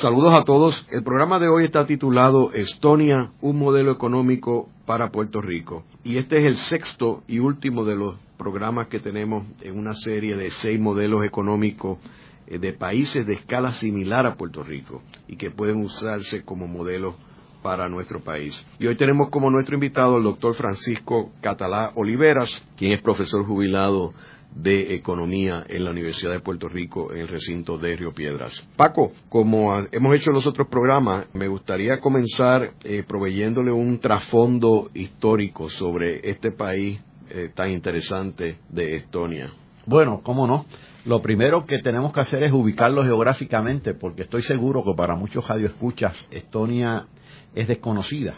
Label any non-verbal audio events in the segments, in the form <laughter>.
Saludos a todos. El programa de hoy está titulado Estonia, un modelo económico para Puerto Rico. Y este es el sexto y último de los programas que tenemos en una serie de seis modelos económicos eh, de países de escala similar a Puerto Rico y que pueden usarse como modelo para nuestro país. Y hoy tenemos como nuestro invitado el doctor Francisco Catalá Oliveras, quien es profesor jubilado de Economía en la Universidad de Puerto Rico en el recinto de Río Piedras. Paco, como hemos hecho en los otros programas, me gustaría comenzar eh, proveyéndole un trasfondo histórico sobre este país eh, tan interesante de Estonia. Bueno, cómo no. Lo primero que tenemos que hacer es ubicarlo geográficamente, porque estoy seguro que para muchos radioescuchas Estonia es desconocida.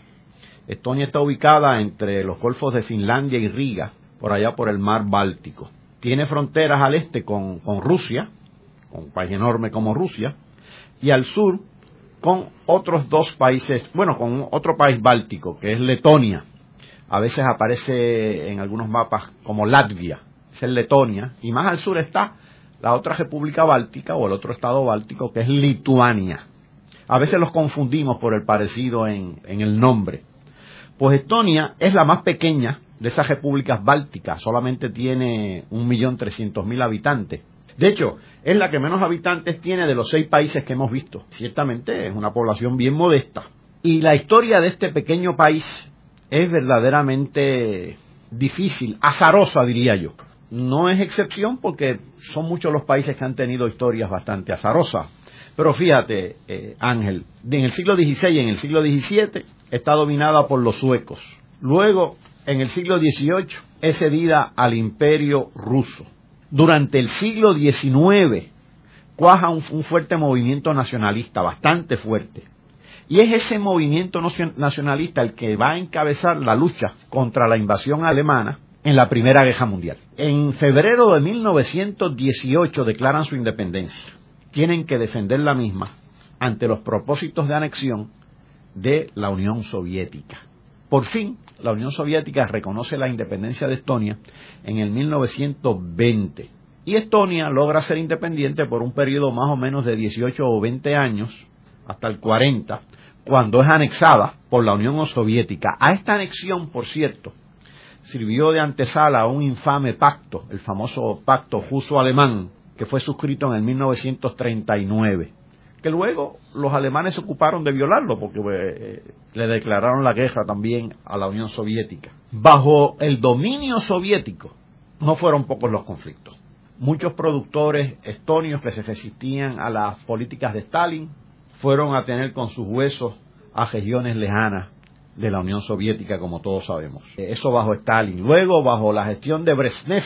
Estonia está ubicada entre los golfos de Finlandia y Riga, por allá por el mar Báltico tiene fronteras al este con, Rusia, con un país enorme como Rusia, y al sur con otros dos países, bueno, con otro país báltico, que es Letonia. A veces aparece en algunos mapas como Latvia, es Letonia, y más al sur está la otra república báltica o el otro estado báltico, que es Lituania. A veces los confundimos por el parecido en, en el nombre. Pues Estonia es la más pequeña de esas repúblicas bálticas solamente tiene un millón trescientos mil habitantes. De hecho, es la que menos habitantes tiene de los seis países que hemos visto. Ciertamente es una población bien modesta. Y la historia de este pequeño país es verdaderamente difícil, azarosa diría yo. No es excepción porque son muchos los países que han tenido historias bastante azarosas. Pero fíjate, eh, Ángel, en el siglo XVI y en el siglo XVII está dominada por los suecos. Luego en el siglo XVIII es cedida al imperio ruso. Durante el siglo XIX cuaja un, fuerte movimiento nacionalista, bastante fuerte. Y es ese movimiento nacionalista el que va a encabezar la lucha contra la invasión alemana en la Primera Guerra Mundial. En febrero de 1918 declaran su independencia. Tienen que defender la misma ante los propósitos de anexión de la Unión Soviética. Por fin, la Unión Soviética reconoce la independencia de Estonia en el 1920 y Estonia logra ser independiente por un periodo más o menos de 18 o 20 años, hasta el 40, cuando es anexada por la Unión Soviética. A esta anexión, por cierto, sirvió de antesala a un infame pacto, el famoso pacto ruso-alemán, que fue suscrito en el 1939 que luego los alemanes se ocuparon de violarlo porque eh, le declararon la guerra también a la Unión Soviética. Bajo el dominio soviético no fueron pocos los conflictos. Muchos productores estonios que se resistían a las políticas de Stalin fueron a tener con sus huesos a regiones lejanas de la Unión Soviética, como todos sabemos. Eso bajo Stalin. Luego, bajo la gestión de Brezhnev,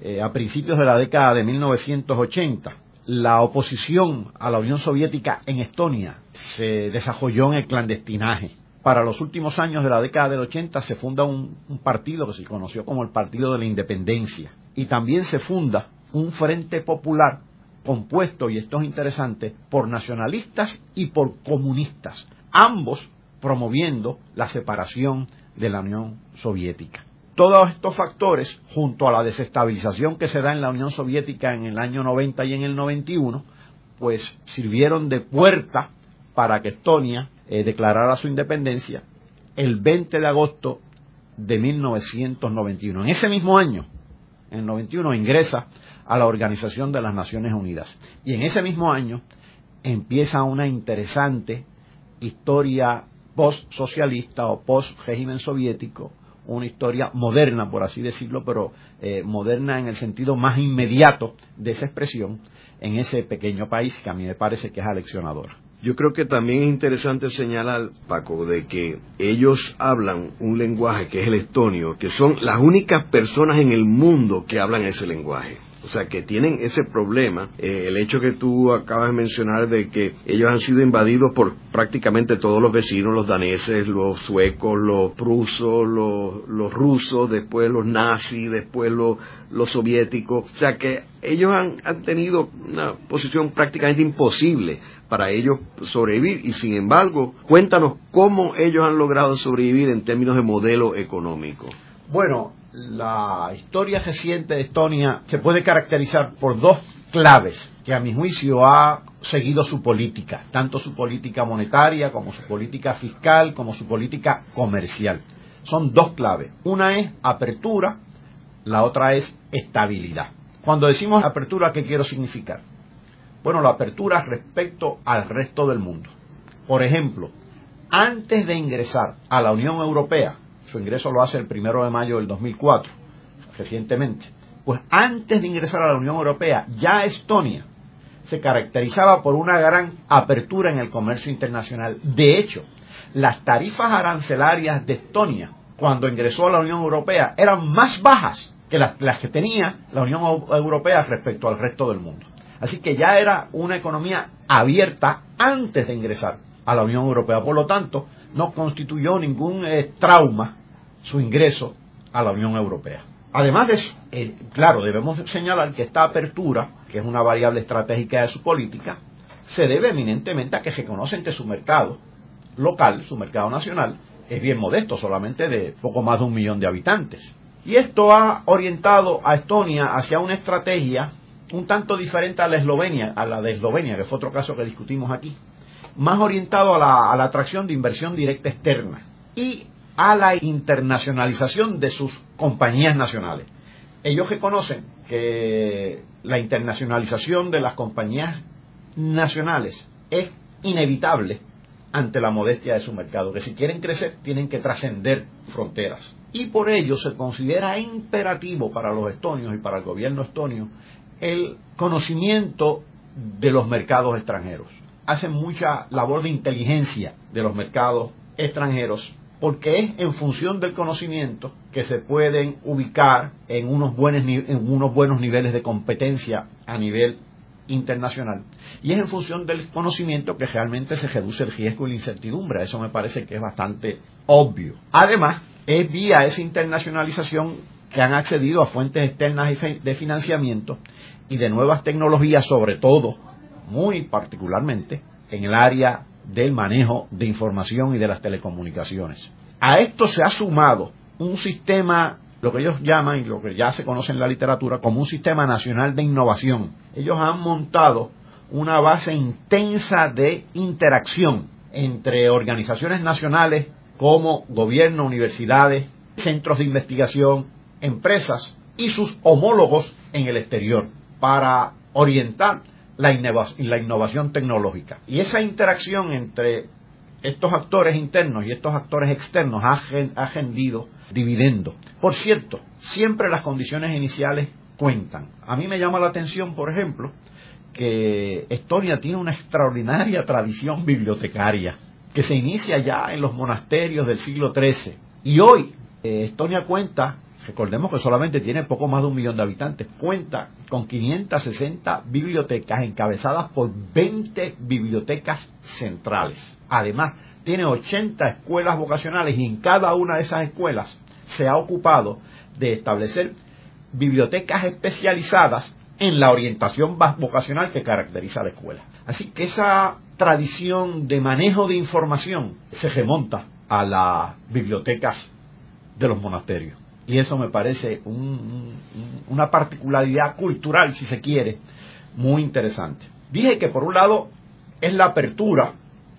eh, a principios de la década de 1980, la oposición a la Unión Soviética en Estonia se desarrolló en el clandestinaje. Para los últimos años de la década del 80 se funda un, partido que se conoció como el Partido de la Independencia y también se funda un Frente Popular compuesto, y esto es interesante, por nacionalistas y por comunistas, ambos promoviendo la separación de la Unión Soviética. Todos estos factores, junto a la desestabilización que se da en la Unión Soviética en el año 90 y en el 91, pues sirvieron de puerta para que Estonia eh, declarara su independencia el 20 de agosto de 1991. En ese mismo año, en el 91, ingresa a la Organización de las Naciones Unidas. Y en ese mismo año empieza una interesante historia post-socialista o post-régimen soviético una historia moderna, por así decirlo, pero eh, moderna en el sentido más inmediato de esa expresión en ese pequeño país que a mí me parece que es aleccionador. Yo creo que también es interesante señalar, Paco, de que ellos hablan un lenguaje que es el estonio, que son las únicas personas en el mundo que hablan ese lenguaje. O sea que tienen ese problema. Eh, el hecho que tú acabas de mencionar de que ellos han sido invadidos por prácticamente todos los vecinos, los daneses, los suecos, los prusos, los, rusos, después los nazis, después los, los soviéticos. O sea que ellos han, han, tenido una posición prácticamente imposible para ellos sobrevivir y sin embargo, cuéntanos cómo ellos han logrado sobrevivir en términos de modelo económico. Bueno, la historia reciente de Estonia se puede caracterizar por dos claves que a mi juicio ha seguido su política, tanto su política monetaria como su política fiscal, como su política comercial. Son dos claves. Una es apertura, la otra es estabilidad. Cuando decimos apertura, ¿qué quiero significar? Bueno, la apertura respecto al resto del mundo. Por ejemplo, antes de ingresar a la Unión Europea, su ingreso lo hace el primero de mayo del 2004, recientemente. Pues antes de ingresar a la Unión Europea, ya Estonia se caracterizaba por una gran apertura en el comercio internacional. De hecho, las tarifas arancelarias de Estonia, cuando ingresó a la Unión Europea, eran más bajas que las, que tenía la Unión Europea respecto al resto del mundo. Así que ya era una economía abierta antes de ingresar a la Unión Europea. Por lo tanto, no constituyó ningún eh, trauma su ingreso a la Unión Europea. Además de eso, claro, debemos señalar que esta apertura, que es una variable estratégica de su política, se debe eminentemente a que reconocen que su mercado local, su mercado nacional, es bien modesto, solamente de poco más de un millón de habitantes. Y esto ha orientado a Estonia hacia una estrategia un tanto diferente a la Eslovenia, a la de Eslovenia, que fue otro caso que discutimos aquí, más orientado a la, a la atracción de inversión directa externa y a la internacionalización de sus compañías nacionales. Ellos reconocen que la internacionalización de las compañías nacionales es inevitable ante la modestia de su mercado, que si quieren crecer tienen que trascender fronteras. Y por ello se considera imperativo para los estonios y para el gobierno estonio el conocimiento de los mercados extranjeros. Hacen mucha labor de inteligencia de los mercados extranjeros porque es en función del conocimiento que se pueden ubicar en unos buenos, en unos buenos niveles de competencia a nivel internacional. Y es en función del conocimiento que realmente se reduce el riesgo y la incertidumbre. Eso me parece que es bastante obvio. Además, es vía esa internacionalización que han accedido a fuentes externas de financiamiento y de nuevas tecnologías, sobre todo, muy particularmente, en el área del manejo de información y de las telecomunicaciones. A esto se ha sumado un sistema, lo que ellos llaman y lo que ya se conoce en la literatura como un sistema nacional de innovación. Ellos han montado una base intensa de interacción entre organizaciones nacionales como gobierno, universidades, centros de investigación, empresas y sus homólogos en el exterior para orientar la, innovación tecnológica. Y esa interacción entre estos actores internos y estos actores externos ha, ha rendido dividendo. Por cierto, siempre las condiciones iniciales cuentan. A mí me llama la atención, por ejemplo, que Estonia tiene una extraordinaria tradición bibliotecaria que se inicia ya en los monasterios del siglo XIII. Y hoy eh, Estonia cuenta recordemos que solamente tiene poco más de un millón de habitantes, cuenta con 560 bibliotecas encabezadas por 20 bibliotecas centrales. Además, tiene 80 escuelas vocacionales y en cada una de esas escuelas se ha ocupado de establecer bibliotecas especializadas en la orientación vocacional que caracteriza a la escuela. Así que esa tradición de manejo de información se remonta a las bibliotecas de los monasterios y eso me parece una particularidad cultural, si se quiere, muy interesante. Dije que por un lado es la apertura,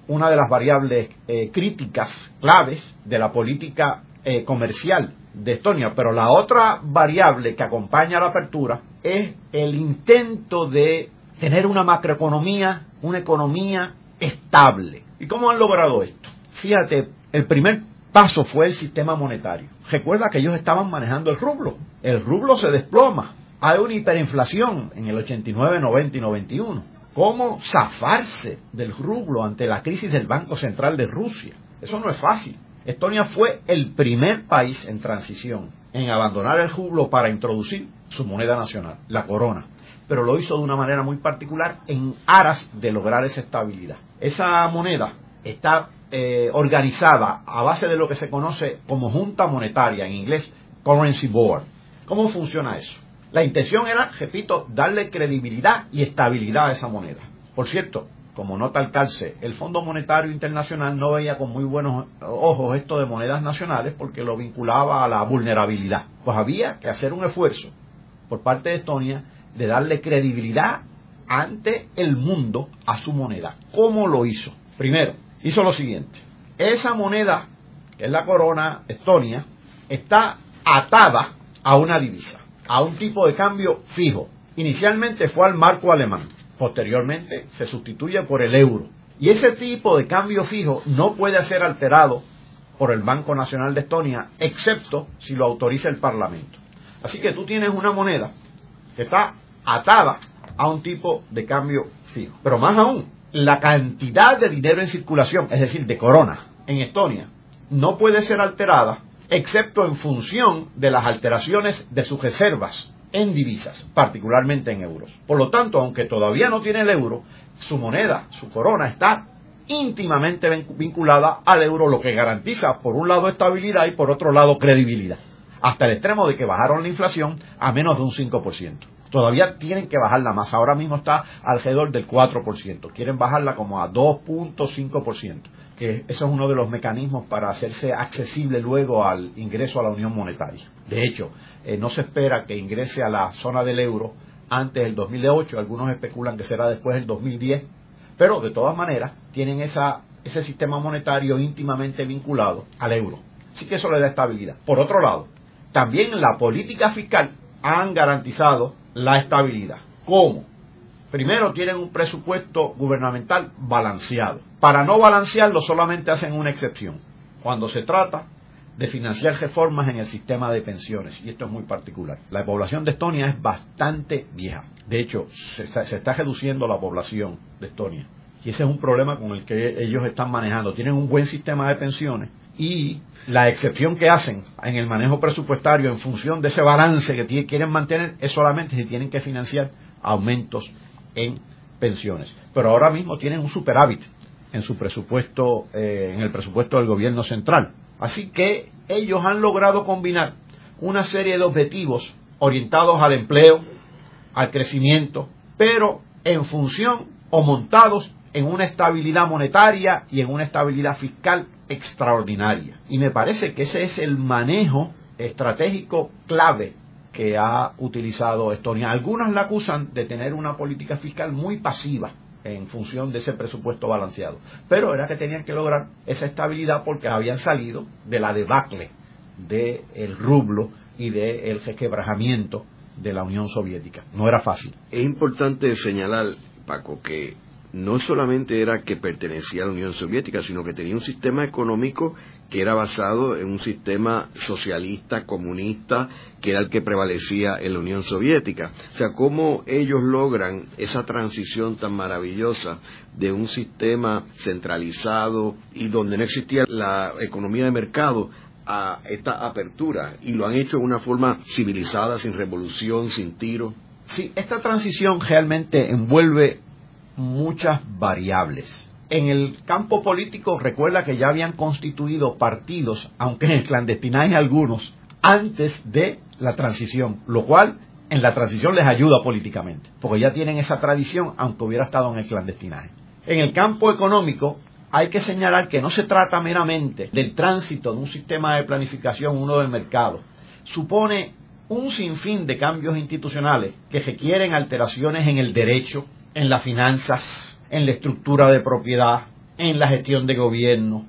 una de las variables eh, críticas claves de la política eh, comercial de Estonia, pero la otra variable que acompaña a la apertura es el intento de tener una macroeconomía, una economía estable. ¿Y cómo han logrado esto? Fíjate, el primer paso fue el sistema monetario. Recuerda que ellos estaban manejando el rublo. El rublo se desploma. Hay una hiperinflación en el 89, 90 y 91. ¿Cómo zafarse del rublo ante la crisis del Banco Central de Rusia? Eso no es fácil. Estonia fue el primer país en transición en abandonar el jublo para introducir su moneda nacional, la corona. Pero lo hizo de una manera muy particular en aras de lograr esa estabilidad. Esa moneda está eh, organizada a base de lo que se conoce como junta monetaria, en inglés Currency Board. ¿Cómo funciona eso? La intención era, repito, darle credibilidad y estabilidad a esa moneda. Por cierto, como nota al calce, el Fondo Monetario Internacional no veía con muy buenos ojos esto de monedas nacionales porque lo vinculaba a la vulnerabilidad. Pues había que hacer un esfuerzo por parte de Estonia de darle credibilidad ante el mundo a su moneda. ¿Cómo lo hizo? Primero, hizo lo siguiente. Esa moneda, que es la corona Estonia, está atada a una divisa, a un tipo de cambio fijo. Inicialmente fue al marco alemán, posteriormente se sustituye por el euro. Y ese tipo de cambio fijo no puede ser alterado por el Banco Nacional de Estonia, excepto si lo autoriza el Parlamento. Así que tú tienes una moneda que está atada a un tipo de cambio fijo. Pero más aún, la cantidad de dinero en circulación, es decir, de corona, en Estonia, no puede ser alterada excepto en función de las alteraciones de sus reservas en divisas, particularmente en euros. Por lo tanto, aunque todavía no tiene el euro, su moneda, su corona, está íntimamente vinculada al euro, lo que garantiza, por un lado, estabilidad y por otro lado, credibilidad. Hasta el extremo de que bajaron la inflación a menos de un 5%. Todavía tienen que bajarla más. Ahora mismo está alrededor del 4%. Quieren bajarla como a 2.5% que eso es uno de los mecanismos para hacerse accesible luego al ingreso a la Unión Monetaria. De hecho, eh, no se espera que ingrese a la zona del euro antes del 2008, algunos especulan que será después del 2010, pero de todas maneras tienen esa, ese sistema monetario íntimamente vinculado al euro. Así que eso le da estabilidad. Por otro lado, también la política fiscal han garantizado la estabilidad. ¿Cómo? Primero tienen un presupuesto gubernamental balanceado. Para no balancearlo solamente hacen una excepción. Cuando se trata de financiar reformas en el sistema de pensiones, y esto es muy particular. La población de Estonia es bastante vieja. De hecho, se está, reduciendo la población de Estonia. Y ese es un problema con el que ellos están manejando. Tienen un buen sistema de pensiones y la excepción que hacen en el manejo presupuestario en función de ese balance que quieren mantener es solamente si tienen que financiar aumentos en pensiones. Pero ahora mismo tienen un superávit en su presupuesto, eh, en el presupuesto del gobierno central. Así que ellos han logrado combinar una serie de objetivos orientados al empleo, al crecimiento, pero en función o montados en una estabilidad monetaria y en una estabilidad fiscal extraordinaria. Y me parece que ese es el manejo estratégico clave que ha utilizado Estonia. Algunos la acusan de tener una política fiscal muy pasiva en función de ese presupuesto balanceado. Pero era que tenían que lograr esa estabilidad porque habían salido de la debacle del rublo y del requebrajamiento de la Unión Soviética. No era fácil. Es importante señalar, Paco, que no solamente era que pertenecía a la Unión Soviética, sino que tenía un sistema económico que era basado en un sistema socialista, comunista, que era el que prevalecía en la Unión Soviética. O sea, cómo ellos logran esa transición tan maravillosa de un sistema centralizado y donde no existía la economía de mercado a esta apertura y lo han hecho de una forma civilizada, sin revolución, sin tiro. Sí, esta transición realmente envuelve muchas variables. En el campo político recuerda que ya habían constituido partidos, aunque en clandestinaje algunos, antes de la transición, lo cual en la transición les ayuda políticamente, porque ya tienen esa tradición aunque hubiera estado en el clandestinaje. En el campo económico hay que señalar que no se trata meramente del tránsito de un sistema de planificación, uno del mercado. Supone un sinfín de cambios institucionales que requieren alteraciones en el derecho, en las finanzas, en la estructura de propiedad, en la gestión de gobierno.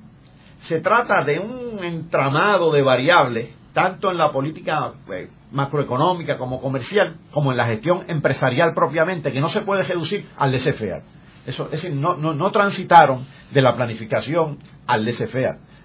Se trata de un entramado de variables, tanto en la política pues, macroeconómica como comercial, como en la gestión empresarial propiamente, que no se puede reducir al laissez Eso, es decir, no, no, no transitaron de la planificación al laissez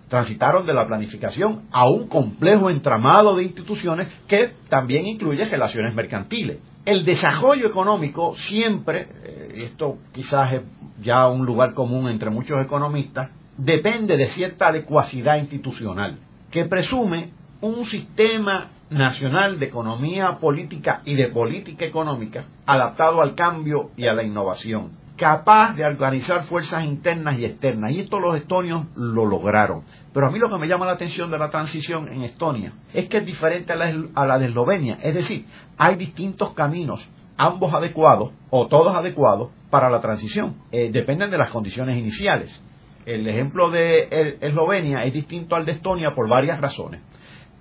transitaron de la planificación a un complejo entramado de instituciones que también incluye relaciones mercantiles. El desarrollo económico siempre, eh, esto quizás es ya un lugar común entre muchos economistas, depende de cierta adecuacidad institucional, que presume un sistema nacional de economía política y de política económica adaptado al cambio y a la innovación, capaz de organizar fuerzas internas y externas. Y esto los estonios lo lograron. Pero a mí lo que me llama la atención de la transición en Estonia es que es diferente a la, de Eslovenia. Es decir, hay distintos caminos, ambos adecuados o todos adecuados para la transición. Eh, dependen de las condiciones iniciales. El ejemplo de Eslovenia es distinto al de Estonia por varias razones.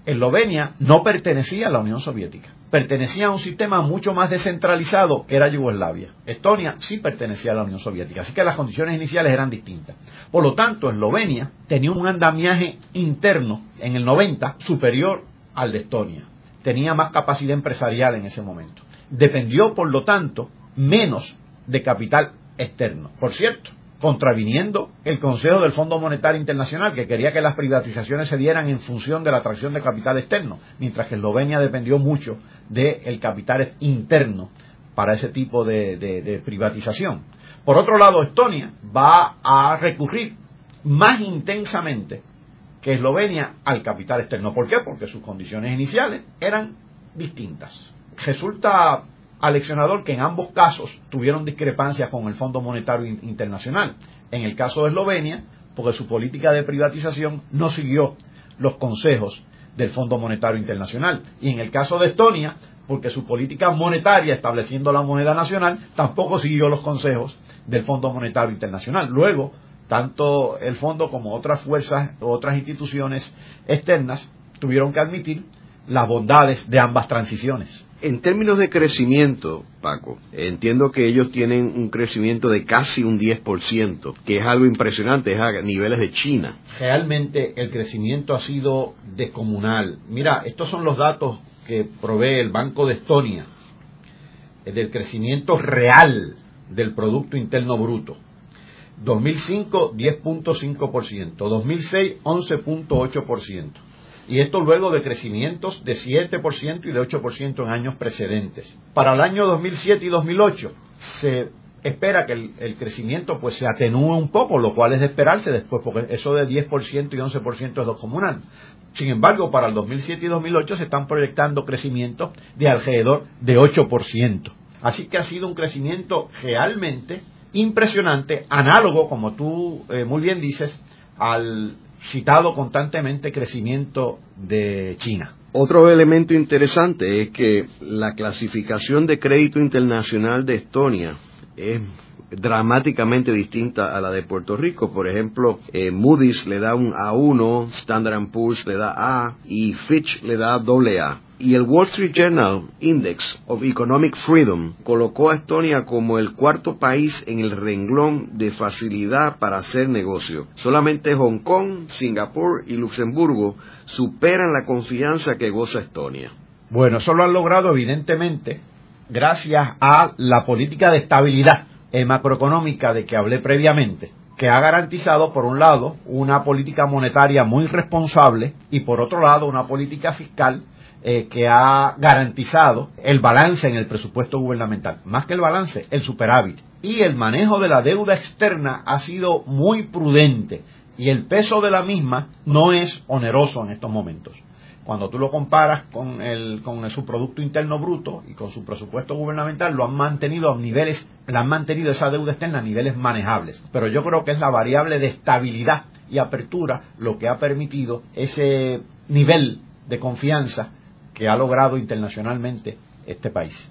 Eslovenia no pertenecía a la Unión Soviética, pertenecía a un sistema mucho más descentralizado que era Yugoslavia. Estonia sí pertenecía a la Unión Soviética, así que las condiciones iniciales eran distintas. Por lo tanto, Eslovenia tenía un andamiaje interno en el 90 superior al de Estonia. Tenía más capacidad empresarial en ese momento. Dependió, por lo tanto, menos de capital externo. Por cierto, contraviniendo el Consejo del Fondo Monetario Internacional, que quería que las privatizaciones se dieran en función de la atracción de capital externo, mientras que Eslovenia dependió mucho del capital interno para ese tipo de, privatización. Por otro lado, Estonia va a recurrir más intensamente que Eslovenia al capital externo. ¿Por qué? Porque sus condiciones iniciales eran distintas. Resulta aleccionador que en ambos casos tuvieron discrepancias con el Fondo Monetario Internacional. En el caso de Eslovenia, porque su política de privatización no siguió los consejos del Fondo Monetario Internacional. Y en el caso de Estonia, porque su política monetaria, estableciendo la moneda nacional, tampoco siguió los consejos del Fondo Monetario Internacional. Luego, tanto el fondo como otras fuerzas, otras instituciones externas tuvieron que admitir las bondades de ambas transiciones. En términos de crecimiento, Paco, entiendo que ellos tienen un crecimiento de casi un 10%, que es algo impresionante, es a niveles de China. Realmente el crecimiento ha sido descomunal. Mira, estos son los datos que provee el Banco de Estonia, del crecimiento real del Producto Interno Bruto. 2005, 10.5%, 2006, 11.8% y esto luego de crecimientos de 7% y de 8% en años precedentes. Para el año 2007 y 2008 se espera que el, crecimiento pues se atenúe un poco, lo cual es de esperarse después, porque eso de 10% y 11% es lo comunal. Sin embargo, para el 2007 y 2008 se están proyectando crecimientos de alrededor de 8%. Así que ha sido un crecimiento realmente impresionante, análogo, como tú eh, muy bien dices, al citado constantemente crecimiento de China. Otro elemento interesante es que la clasificación de crédito internacional de Estonia es dramáticamente distinta a la de Puerto Rico. Por ejemplo, eh, Moody's le da un A1, Standard Poor's le da A y Fitch le da AA y el Wall Street Journal Index of Economic Freedom colocó a Estonia como el cuarto país en el renglón de facilidad para hacer negocio. Solamente Hong Kong, Singapur y Luxemburgo superan la confianza que goza Estonia. Bueno, eso lo han logrado evidentemente gracias a la política de estabilidad macroeconómica de que hablé previamente que ha garantizado, por un lado, una política monetaria muy responsable y, por otro lado, una política fiscal eh, que ha garantizado el balance en el presupuesto gubernamental. Más que el balance, el superávit. Y el manejo de la deuda externa ha sido muy prudente y el peso de la misma no es oneroso en estos momentos. Cuando tú lo comparas con, el, con su Producto Interno Bruto y con su presupuesto gubernamental, lo han mantenido a niveles, la han mantenido esa deuda externa a niveles manejables. Pero yo creo que es la variable de estabilidad y apertura lo que ha permitido ese nivel de confianza que ha logrado internacionalmente este país.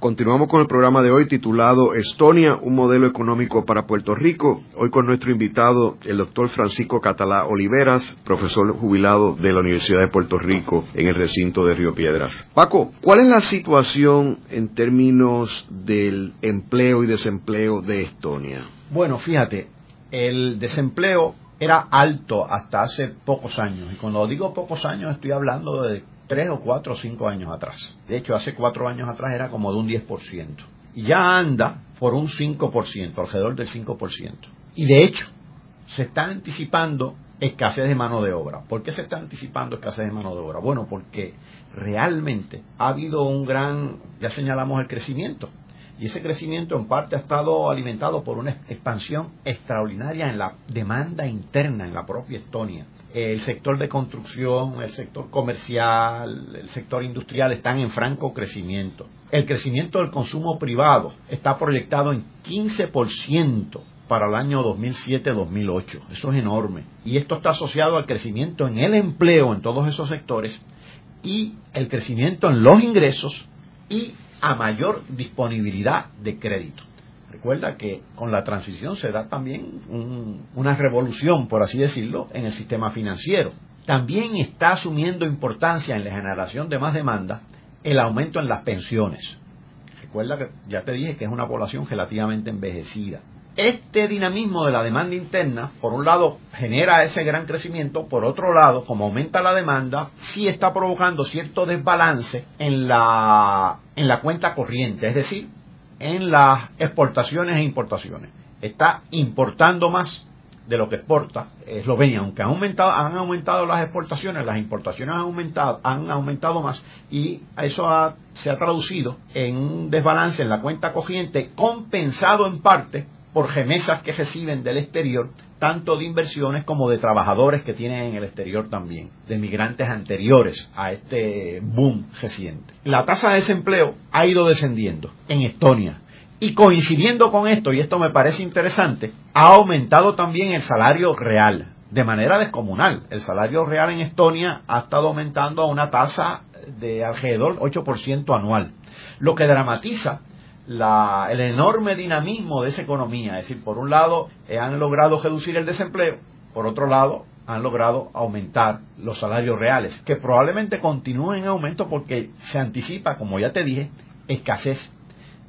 Continuamos con el programa de hoy titulado Estonia, un modelo económico para Puerto Rico. Hoy con nuestro invitado, el doctor Francisco Catalá Oliveras, profesor jubilado de la Universidad de Puerto Rico en el recinto de Río Piedras. Paco, ¿cuál es la situación en términos del empleo y desempleo de Estonia? Bueno, fíjate, el desempleo era alto hasta hace pocos años. Y cuando digo pocos años estoy hablando de tres o cuatro o cinco años atrás. De hecho, hace cuatro años atrás era como de un 10%. Y ya anda por un 5%, alrededor del 5%. Y de hecho, se está anticipando escasez de mano de obra. ¿Por qué se está anticipando escasez de mano de obra? Bueno, porque realmente ha habido un gran, ya señalamos el crecimiento, y ese crecimiento en parte ha estado alimentado por una expansión extraordinaria en la demanda interna en la propia Estonia. El sector de construcción, el sector comercial, el sector industrial están en franco crecimiento. El crecimiento del consumo privado está proyectado en 15% para el año 2007-2008. Eso es enorme. Y esto está asociado al crecimiento en el empleo en todos esos sectores y el crecimiento en los ingresos y a mayor disponibilidad de crédito. Recuerda que con la transición se da también una revolución, por así decirlo, en el sistema financiero. También está asumiendo importancia en la generación de más demanda el aumento en las pensiones. Recuerda que ya te dije que es una población relativamente envejecida. Este dinamismo de la demanda interna, por un lado, genera ese gran crecimiento, por otro lado, como aumenta la demanda, sí está provocando cierto desbalance en la, en la cuenta corriente, es decir, en las exportaciones e importaciones. Está importando más de lo que exporta Eslovenia, aunque han aumentado, han aumentado las exportaciones, las importaciones han aumentado, han aumentado más y eso se ha traducido en un desbalance en la cuenta corriente compensado en parte por remesas que reciben del exterior, tanto de inversiones como de trabajadores que tienen en el exterior también, de migrantes anteriores a este boom reciente. La tasa de desempleo ha ido descendiendo en Estonia. Y coincidiendo con esto, y esto me parece interesante, ha aumentado también el salario real, de manera descomunal. El salario real en Estonia ha estado aumentando a una tasa de alrededor 8% anual, lo que dramatiza el enorme dinamismo de esa economía. Es decir, por un lado han logrado reducir el desempleo, por otro lado han logrado aumentar los salarios reales, que probablemente continúen en aumento porque se anticipa, como ya te dije, escasez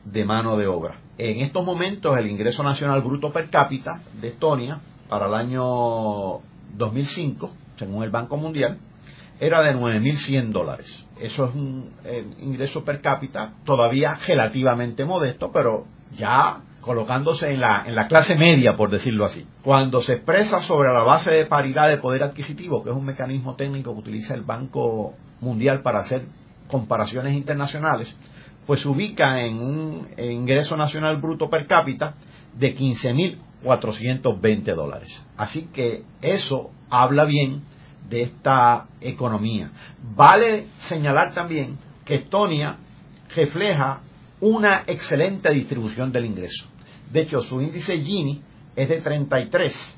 de mano de obra. En estos momentos el ingreso nacional bruto per cápita de Estonia para el año 2005, según el Banco Mundial, era de 9.100 dólares. Eso es un ingreso per cápita todavía relativamente modesto, pero ya colocándose en la, en la clase media, por decirlo así. Cuando se expresa sobre la base de paridad de poder adquisitivo, que es un mecanismo técnico que utiliza el Banco Mundial para hacer comparaciones internacionales, pues se ubica en un ingreso nacional bruto per cápita de 15.420 dólares. Así que eso habla bien de esta economía. Vale señalar también que Estonia refleja una excelente distribución del ingreso. De hecho, su índice Gini es de 33,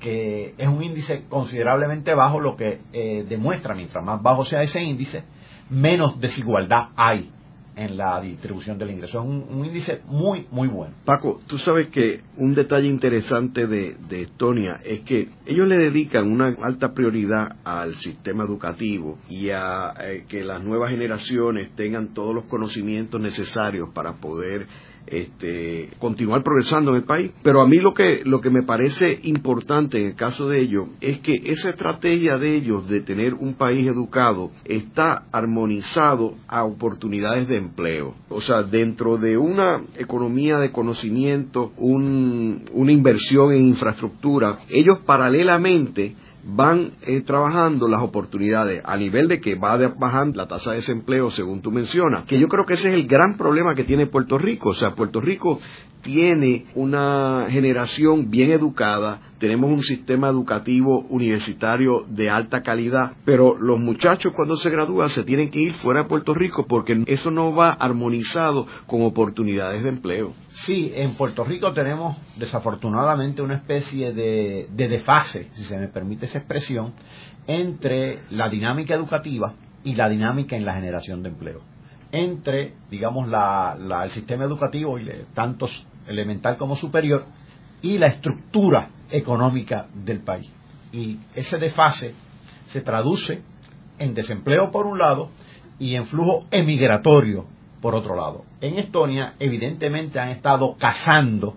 que es un índice considerablemente bajo, lo que eh, demuestra, mientras más bajo sea ese índice, menos desigualdad hay en la distribución del ingreso. Es un, índice muy, muy bueno. Paco, tú sabes que un detalle interesante de, Estonia es que ellos le dedican una alta prioridad al sistema educativo y a eh, que las nuevas generaciones tengan todos los conocimientos necesarios para poder este, continuar progresando en el país. Pero a mí lo que, lo que me parece importante en el caso de ellos es que esa estrategia de ellos de tener un país educado está armonizado a oportunidades de empleo. O sea, dentro de una economía de conocimiento, una inversión en infraestructura, ellos paralelamente van eh, trabajando las oportunidades a nivel de que va bajando la tasa de desempleo, según tú mencionas, que yo creo que ese es el gran problema que tiene Puerto Rico. O sea, Puerto Rico tiene una generación bien educada, tenemos un sistema educativo universitario de alta calidad, pero los muchachos cuando se gradúan se tienen que ir fuera de Puerto Rico porque eso no va armonizado con oportunidades de empleo. Sí, en Puerto Rico tenemos desafortunadamente una especie de, desfase, si se me permite esa expresión, entre la dinámica educativa y la dinámica en la generación de empleo entre, digamos, el sistema educativo, y tanto elemental como superior, y la estructura económica del país. Y ese desfase se traduce en desempleo por un lado y en flujo emigratorio por otro lado. En Estonia evidentemente han estado casando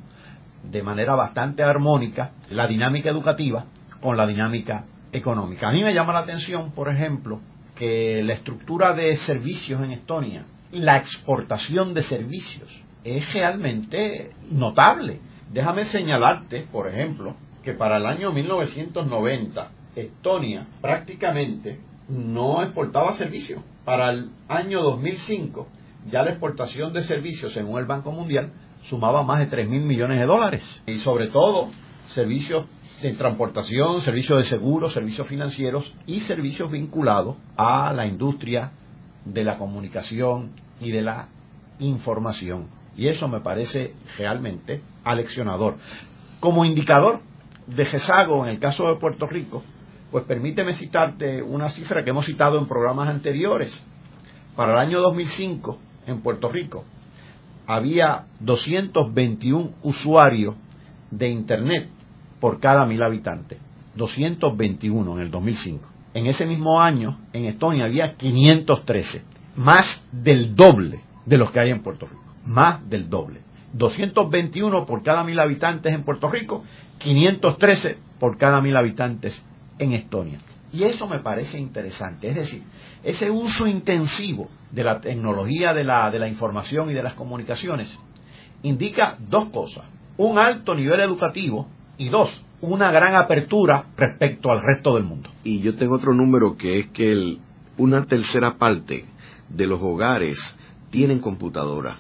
de manera bastante armónica la dinámica educativa con la dinámica económica. A mí me llama la atención, por ejemplo, que la estructura de servicios en Estonia, la exportación de servicios, es realmente notable. Déjame señalarte, por ejemplo, que para el año 1990 Estonia prácticamente no exportaba servicios. Para el año 2005 ya la exportación de servicios, según el Banco Mundial, sumaba más de 3 mil millones de dólares. Y sobre todo, servicios de transportación, servicios de seguros, servicios financieros y servicios vinculados a la industria de la comunicación y de la información. Y eso me parece realmente aleccionador. Como indicador de rezago en el caso de Puerto Rico, pues permíteme citarte una cifra que hemos citado en programas anteriores. Para el año 2005, en Puerto Rico, había 221 usuarios de Internet por cada mil habitantes. 221 en el 2005. En ese mismo año, en Estonia había 513, más del doble de los que hay en Puerto Rico. Más del doble. 221 por cada mil habitantes en Puerto Rico, 513 por cada mil habitantes en Estonia. Y eso me parece interesante. Es decir, ese uso intensivo de la tecnología de la, de la información y de las comunicaciones indica dos cosas. Un alto nivel educativo y dos, una gran apertura respecto al resto del mundo. Y yo tengo otro número que es que una tercera parte de los hogares tienen computadora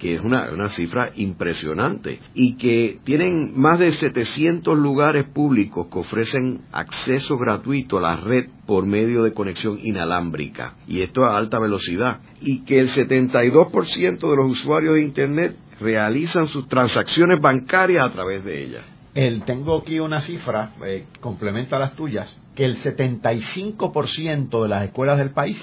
que es una, una, cifra impresionante, y que tienen más de 700 lugares públicos que ofrecen acceso gratuito a la red por medio de conexión inalámbrica, y esto a alta velocidad, y que el 72% de los usuarios de Internet realizan sus transacciones bancarias a través de ella. El, tengo aquí una cifra, eh, complementa las tuyas, que el 75% de las escuelas del país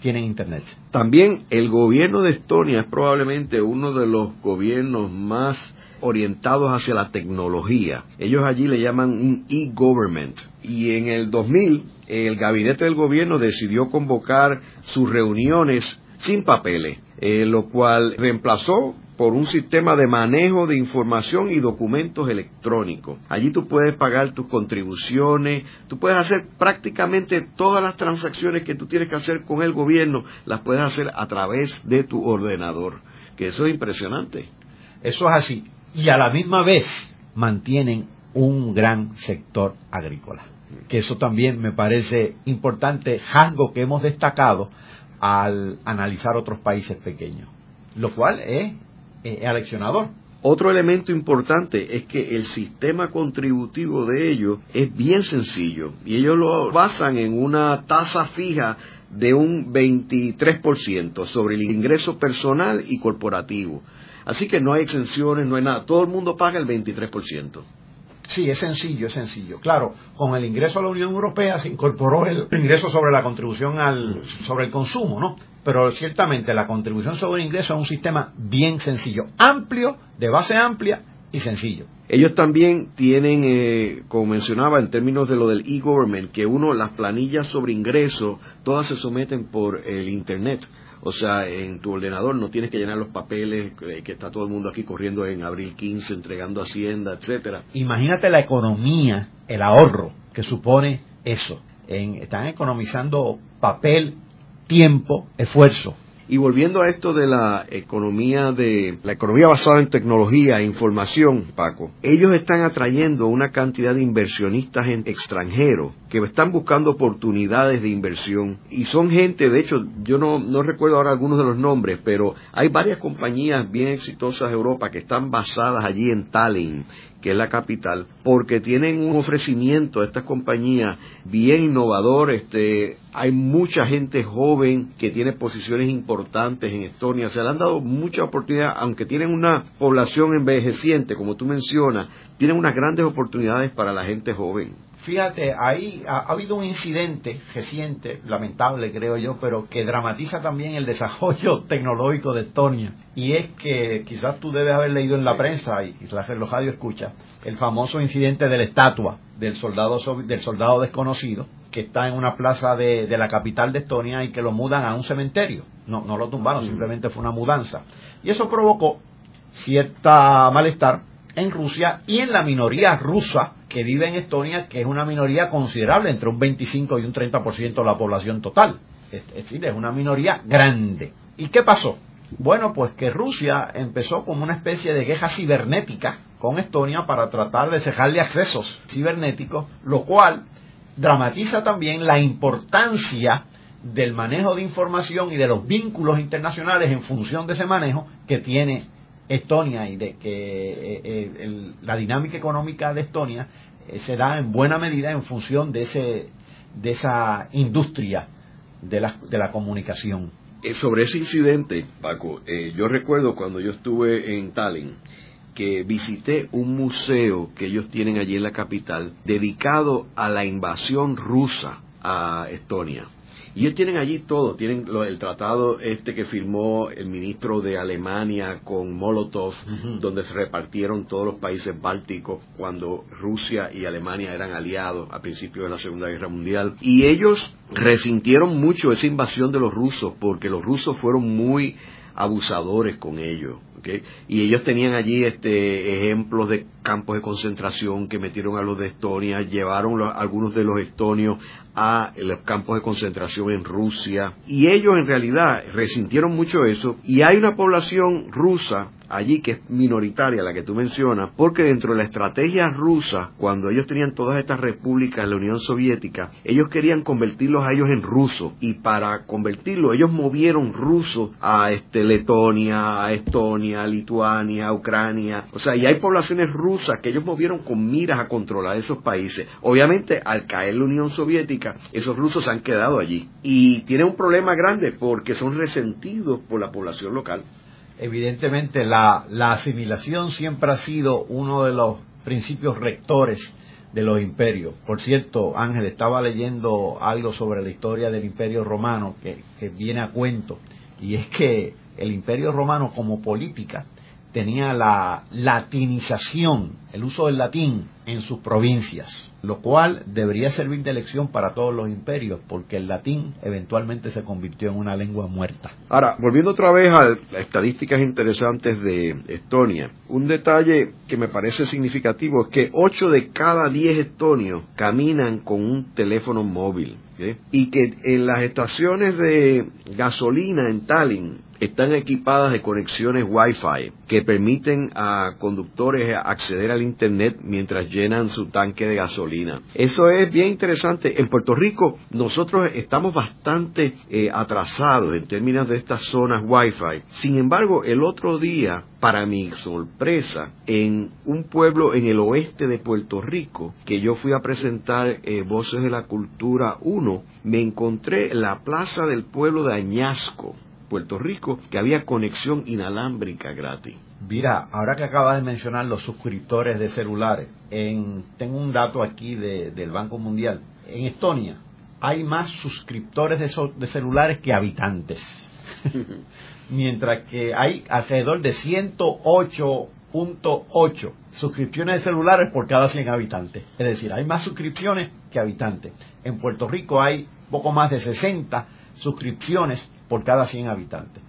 tienen Internet. También el gobierno de Estonia es probablemente uno de los gobiernos más orientados hacia la tecnología. Ellos allí le llaman un e-government. Y en el 2000 el gabinete del gobierno decidió convocar sus reuniones sin papeles, eh, lo cual reemplazó por un sistema de manejo de información y documentos electrónicos. Allí tú puedes pagar tus contribuciones, tú puedes hacer prácticamente todas las transacciones que tú tienes que hacer con el gobierno, las puedes hacer a través de tu ordenador, que eso es impresionante. Eso es así. Y a la misma vez mantienen un gran sector agrícola, que eso también me parece importante, algo que hemos destacado al analizar otros países pequeños, lo cual es eh, aleccionador. Otro elemento importante es que el sistema contributivo de ellos es bien sencillo y ellos lo basan en una tasa fija de un 23% sobre el ingreso personal y corporativo. Así que no hay exenciones, no hay nada. Todo el mundo paga el 23%. Sí, es sencillo, es sencillo. Claro, con el ingreso a la Unión Europea se incorporó el ingreso sobre la contribución al, sobre el consumo, ¿no? Pero ciertamente la contribución sobre ingreso es un sistema bien sencillo, amplio, de base amplia y sencillo. Ellos también tienen, eh, como mencionaba, en términos de lo del e-government, que uno, las planillas sobre ingreso, todas se someten por el Internet. O sea, en tu ordenador no tienes que llenar los papeles eh, que está todo el mundo aquí corriendo en abril 15, entregando Hacienda, etcétera. Imagínate la economía, el ahorro que supone eso. están economizando papel, tiempo, esfuerzo. Y volviendo a esto de la economía de la economía basada en tecnología e información, Paco, ellos están atrayendo una cantidad de inversionistas extranjeros que están buscando oportunidades de inversión y son gente, de hecho, yo no, no recuerdo ahora algunos de los nombres, pero hay varias compañías bien exitosas de Europa que están basadas allí en Tallinn que es la capital, porque tienen un ofrecimiento a estas compañías bien innovador, este, hay mucha gente joven que tiene posiciones importantes en Estonia, se le han dado mucha oportunidad, aunque tienen una población envejeciente, como tú mencionas, tienen unas grandes oportunidades para la gente joven. Fíjate, ahí ha, habido un incidente reciente, lamentable creo yo, pero que dramatiza también el desarrollo <laughs> tecnológico de Estonia. Y es que quizás tú debes haber leído en la prensa y los radio escucha el famoso incidente de la estatua del soldado, del soldado desconocido que está en una plaza de, la capital de Estonia y que lo mudan a un cementerio. No, no lo tumbaron, mm. simplemente fue una mudanza. Y eso provocó cierta malestar en Rusia y en la minoría rusa que vive en Estonia, que es una minoría considerable, entre un 25 y un 30% de la población total. es decir, es una minoría grande. ¿Y qué pasó? Bueno, pues que Rusia empezó como una especie de queja cibernética con Estonia para tratar de cejarle accesos cibernéticos, lo cual dramatiza también la importancia del manejo de información y de los vínculos internacionales en función de ese manejo que tiene Estonia y de que eh, eh, la dinámica económica de Estonia eh, se da en buena medida en función de ese de esa industria de la, de la comunicación. sobre ese incidente, Paco, yo recuerdo cuando yo estuve en Tallinn que visité un museo que ellos tienen allí en la capital dedicado a la invasión rusa a Estonia. Y ellos tienen allí todo, tienen el tratado este que firmó el ministro de Alemania con Molotov, donde se repartieron todos los países bálticos cuando Rusia y Alemania eran aliados a principios de la Segunda Guerra Mundial. Y ellos resintieron mucho esa invasión de los rusos, porque los rusos fueron muy abusadores con ellos. Y ellos tenían allí este, ejemplos de campos de concentración que metieron a los de Estonia, llevaron algunos de los estonios a los campos de concentración en Rusia. Y ellos en realidad resintieron mucho eso. Y hay una población rusa allí que es minoritaria, la que tú mencionas, porque dentro de la estrategia rusa, cuando ellos tenían todas estas repúblicas en la Unión Soviética, ellos querían convertirlos a ellos en rusos. Y para convertirlos, ellos movieron rusos a este, Letonia, a Estonia, a Lituania, a Ucrania. O sea, y hay poblaciones rusas que ellos movieron con miras a controlar esos países. Obviamente, al caer la Unión Soviética, esos rusos se han quedado allí. Y tienen un problema grande porque son resentidos por la población local. Evidentemente, la, asimilación siempre ha sido uno de los principios rectores de los imperios. Por cierto, Ángel, estaba leyendo algo sobre la historia del imperio romano que, que, viene a cuento, y es que el imperio romano como política tenía la latinización, el uso del latín en sus provincias, lo cual debería servir de lección para todos los imperios, porque el latín eventualmente se convirtió en una lengua muerta. Ahora, volviendo otra vez a las estadísticas interesantes de Estonia, un detalle que me parece significativo es que 8 de cada 10 estonios caminan con un teléfono móvil. Y que en las estaciones de gasolina en Tallinn están equipadas de conexiones Wi-Fi que permiten a conductores acceder al Internet mientras llenan su tanque de gasolina. Eso es bien interesante. En Puerto Rico nosotros estamos bastante eh, atrasados en términos de estas zonas Wi-Fi. Sin embargo, el otro día, para mi sorpresa, en un pueblo en el oeste de Puerto Rico, que yo fui a presentar eh, Voces de la Cultura 1, me encontré la plaza del pueblo de Añasco Puerto Rico que había conexión inalámbrica gratis. Mira, ahora que acabas de mencionar los suscriptores de celulares, tengo un dato aquí del Banco Mundial. En Estonia hay más suscriptores de, de celulares que habitantes. <laughs> Mientras que hay alrededor de 108.8 suscripciones de celulares por cada 100 habitantes. Es decir, hay más suscripciones que habitantes. En Puerto Rico hay poco más de 60 suscripciones por cada 100 habitantes.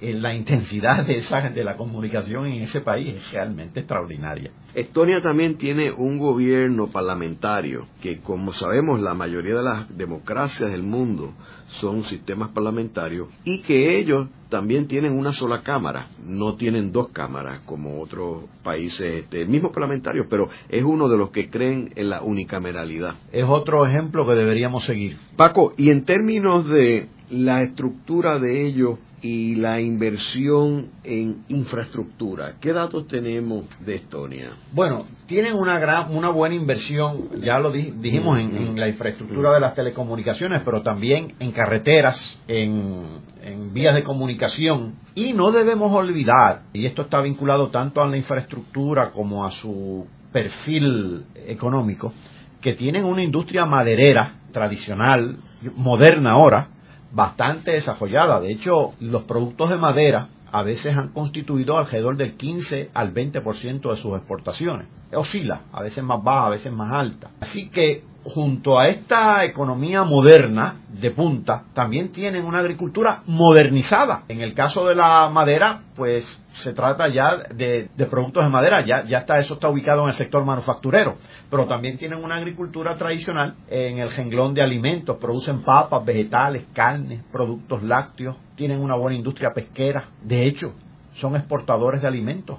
Eh, la intensidad de, esa, de la comunicación en ese país es realmente extraordinaria. Estonia también tiene un gobierno parlamentario que, como sabemos, la mayoría de las democracias del mundo son sistemas parlamentarios y que ellos también tienen una sola cámara, no tienen dos cámaras como otros países, este, mismo parlamentarios, pero es uno de los que creen en la unicameralidad. Es otro ejemplo que deberíamos seguir. Paco, y en términos de la estructura de ellos y la inversión en infraestructura. ¿Qué datos tenemos de Estonia? Bueno, tienen una gran, una buena inversión, ya lo dijimos, en, la infraestructura de las telecomunicaciones, pero también en carreteras, en, en vías de comunicación. Y no debemos olvidar, y esto está vinculado tanto a la infraestructura como a su perfil económico, que tienen una industria maderera tradicional, moderna ahora, bastante desarrollada. De hecho, los productos de madera a veces han constituido alrededor del 15 al 20% de sus exportaciones. Oscila, a veces más baja, a veces más alta. Así que junto a esta economía moderna de punta, también tienen una agricultura modernizada. En el caso de la madera, pues se trata ya de, productos de madera, ya, ya está, eso está ubicado en el sector manufacturero, pero también tienen una agricultura tradicional en el renglón de alimentos, producen papas, vegetales, carnes, productos lácteos, tienen una buena industria pesquera, de hecho, son exportadores de alimentos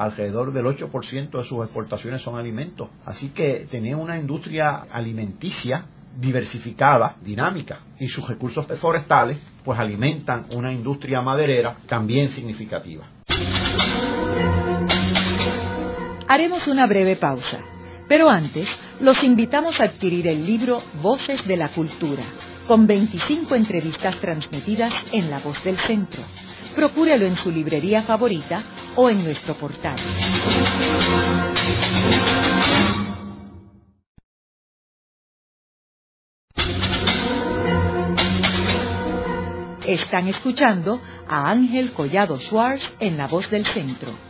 alrededor del 8% de sus exportaciones son alimentos. Así que tenía una industria alimenticia diversificada, dinámica, y sus recursos forestales pues alimentan una industria maderera también significativa. Haremos una breve pausa, pero antes los invitamos a adquirir el libro Voces de la Cultura, con 25 entrevistas transmitidas en La Voz del Centro procúrelo en su librería favorita o en nuestro portal. Están escuchando a Ángel Collado Schwartz en La Voz del Centro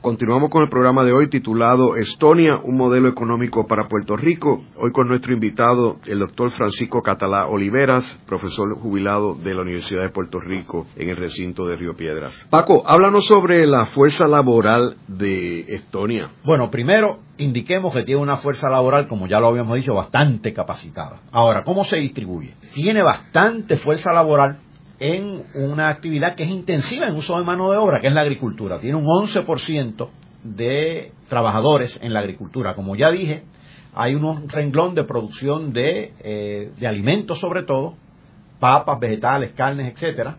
Continuamos con el programa de hoy titulado Estonia, un modelo económico para Puerto Rico. Hoy con nuestro invitado, el doctor Francisco Catalá Oliveras, profesor jubilado de la Universidad de Puerto Rico en el recinto de Río Piedras. Paco, háblanos sobre la fuerza laboral de Estonia. Bueno, primero indiquemos que tiene una fuerza laboral, como ya lo habíamos dicho, bastante capacitada. Ahora, ¿cómo se distribuye? Tiene bastante fuerza laboral en una actividad que es intensiva en uso de mano de obra, que es la agricultura. Tiene un 11% de trabajadores en la agricultura. Como ya dije, hay un renglón de producción de, eh, de alimentos sobre todo, papas, vegetales, carnes, etcétera,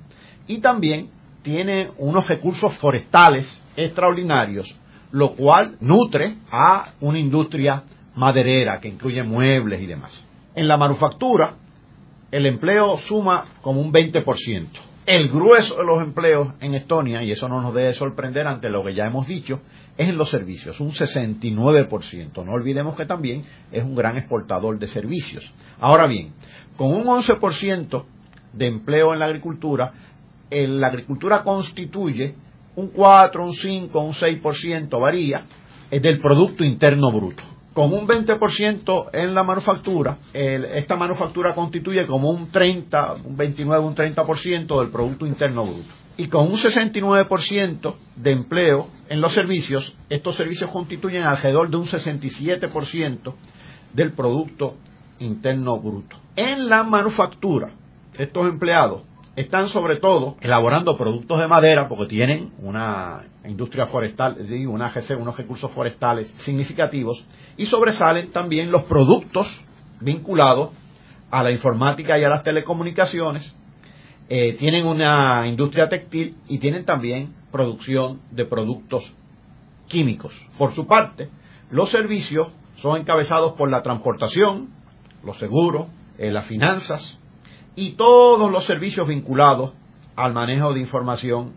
y también tiene unos recursos forestales extraordinarios, lo cual nutre a una industria maderera que incluye muebles y demás. En la manufactura el empleo suma como un 20%. El grueso de los empleos en Estonia, y eso no nos debe sorprender ante lo que ya hemos dicho, es en los servicios, un 69%. No olvidemos que también es un gran exportador de servicios. Ahora bien, con un 11% de empleo en la agricultura, la agricultura constituye un 4, un 5, un 6%, varía, del Producto Interno Bruto con un 20% en la manufactura, esta manufactura constituye como un 30, un 29, un 30% del Producto Interno Bruto. Y con un 69% de empleo en los servicios, estos servicios constituyen alrededor de un 67% del Producto Interno Bruto. En la manufactura, estos empleados están sobre todo elaborando productos de madera porque tienen una industria forestal, una unos recursos forestales significativos y sobresalen también los productos vinculados a la informática y a las telecomunicaciones, eh, tienen una industria textil y tienen también producción de productos químicos. Por su parte, los servicios son encabezados por la transportación, los seguros, eh, las finanzas, y todos los servicios vinculados al manejo de información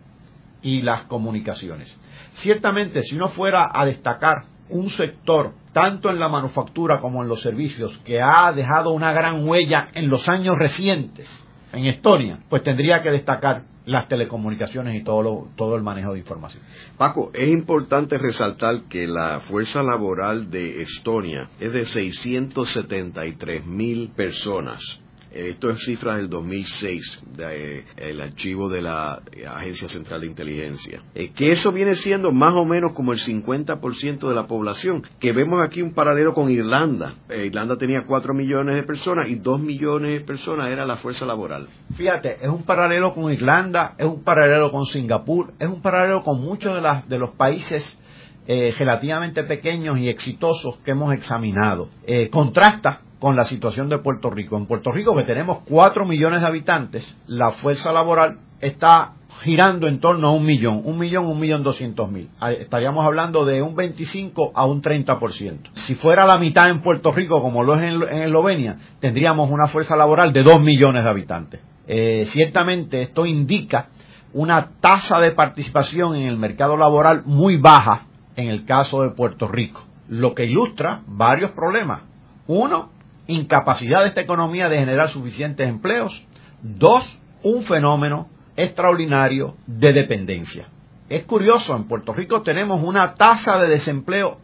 y las comunicaciones. Ciertamente, si uno fuera a destacar un sector, tanto en la manufactura como en los servicios, que ha dejado una gran huella en los años recientes en Estonia, pues tendría que destacar las telecomunicaciones y todo, todo el manejo de información. Paco, es importante resaltar que la fuerza laboral de Estonia es de 673 mil personas esto es cifras del 2006, del el archivo de la Agencia Central de Inteligencia. Eh, que eso viene siendo más o menos como el 50% de la población. Que vemos aquí un paralelo con Irlanda. Eh, Irlanda tenía 4 millones de personas y 2 millones de personas era la fuerza laboral. Fíjate, es un paralelo con Irlanda, es un paralelo con Singapur, es un paralelo con muchos de, las, de los países eh, relativamente pequeños y exitosos que hemos examinado. contrasta con la situación de Puerto Rico. En Puerto Rico, que tenemos 4 millones de habitantes, la fuerza laboral está girando en torno a un millón, un millón, un millón doscientos mil. Estaríamos hablando de un 25 a un 30%. Si fuera la mitad en Puerto Rico, como lo es en, Eslovenia, tendríamos una fuerza laboral de 2 millones de habitantes. Eh, ciertamente esto indica una tasa de participación en el mercado laboral muy baja en el caso de Puerto Rico, lo que ilustra varios problemas. Uno, incapacidad de esta economía de generar suficientes empleos. Dos, un fenómeno extraordinario de dependencia. Es curioso, en Puerto Rico tenemos una tasa de desempleo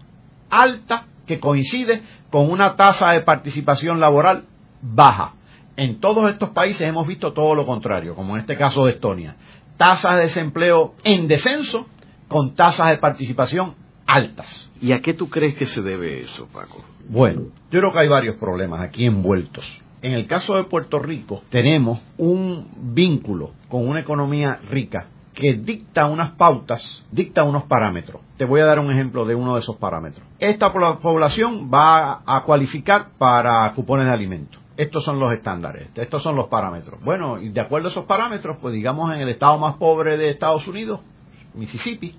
alta que coincide con una tasa de participación laboral baja. En todos estos países hemos visto todo lo contrario, como en este caso de Estonia. Tasas de desempleo en descenso con tasas de participación altas. ¿Y a qué tú crees que se debe eso, Paco? Bueno, yo creo que hay varios problemas aquí envueltos. En el caso de Puerto Rico, tenemos un vínculo con una economía rica que dicta unas pautas, dicta unos parámetros. Te voy a dar un ejemplo de uno de esos parámetros. Esta población va a cualificar para cupones de alimentos. Estos son los estándares, estos son los parámetros. Bueno, y de acuerdo a esos parámetros, pues digamos en el estado más pobre de Estados Unidos, Mississippi,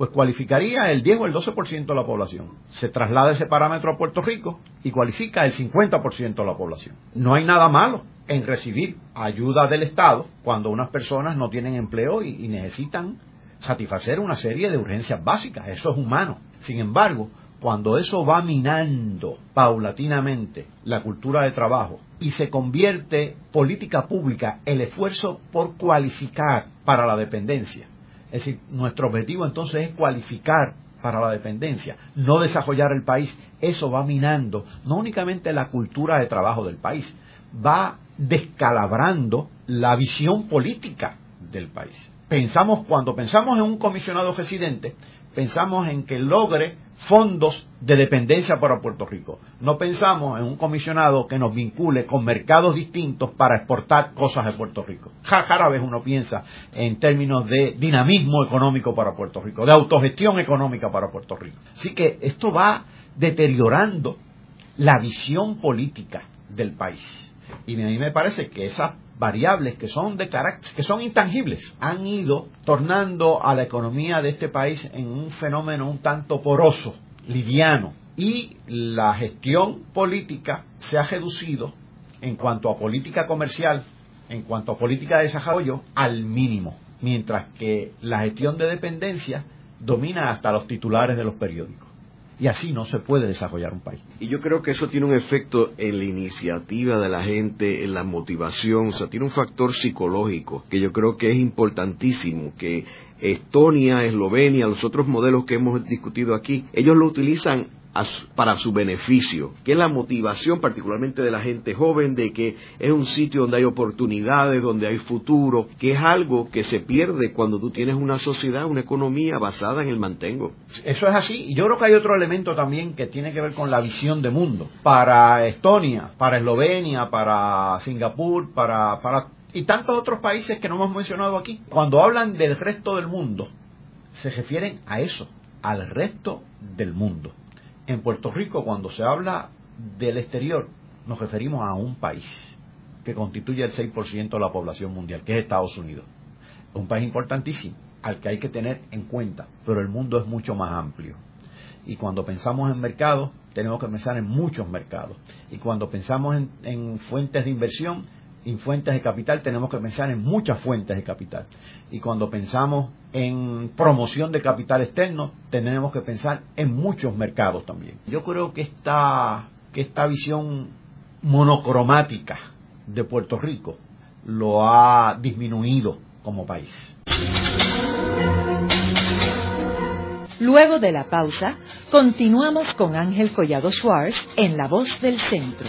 pues cualificaría el 10 o el 12% de la población. Se traslada ese parámetro a Puerto Rico y cualifica el 50% de la población. No hay nada malo en recibir ayuda del Estado cuando unas personas no tienen empleo y, y necesitan satisfacer una serie de urgencias básicas. Eso es humano. Sin embargo, cuando eso va minando paulatinamente la cultura de trabajo y se convierte política pública el esfuerzo por cualificar para la dependencia, es decir, nuestro objetivo entonces es cualificar para la dependencia, no desarrollar el país. Eso va minando no únicamente la cultura de trabajo del país, va descalabrando la visión política del país. Pensamos, cuando pensamos en un comisionado residente, pensamos en que logre fondos de dependencia para Puerto Rico. No pensamos en un comisionado que nos vincule con mercados distintos para exportar cosas de Puerto Rico. Rara vez uno piensa en términos de dinamismo económico para Puerto Rico, de autogestión económica para Puerto Rico. Así que esto va deteriorando la visión política del país. Y a mí me parece que esas variables que son de carácter, que son intangibles, han ido tornando a la economía de este país en un fenómeno un tanto poroso, liviano, y la gestión política se ha reducido en cuanto a política comercial, en cuanto a política de desarrollo, al mínimo, mientras que la gestión de dependencia domina hasta los titulares de los periódicos y así no se puede desarrollar un país. Y yo creo que eso tiene un efecto en la iniciativa de la gente, en la motivación, o sea, tiene un factor psicológico que yo creo que es importantísimo, que Estonia, Eslovenia, los otros modelos que hemos discutido aquí, ellos lo utilizan para su beneficio, que es la motivación particularmente de la gente joven de que es un sitio donde hay oportunidades, donde hay futuro, que es algo que se pierde cuando tú tienes una sociedad, una economía basada en el mantengo. Eso es así. Y yo creo que hay otro elemento también que tiene que ver con la visión de mundo. Para Estonia, para Eslovenia, para Singapur, para, para y tantos otros países que no hemos mencionado aquí, cuando hablan del resto del mundo, se refieren a eso, al resto del mundo. En Puerto Rico, cuando se habla del exterior, nos referimos a un país que constituye el 6% de la población mundial, que es Estados Unidos. Un país importantísimo, al que hay que tener en cuenta, pero el mundo es mucho más amplio. Y cuando pensamos en mercados, tenemos que pensar en muchos mercados. Y cuando pensamos en, en fuentes de inversión, en fuentes de capital tenemos que pensar en muchas fuentes de capital. Y cuando pensamos en promoción de capital externo, tenemos que pensar en muchos mercados también. Yo creo que esta, que esta visión monocromática de Puerto Rico lo ha disminuido como país. Luego de la pausa, continuamos con Ángel Collado Schwartz en La Voz del Centro.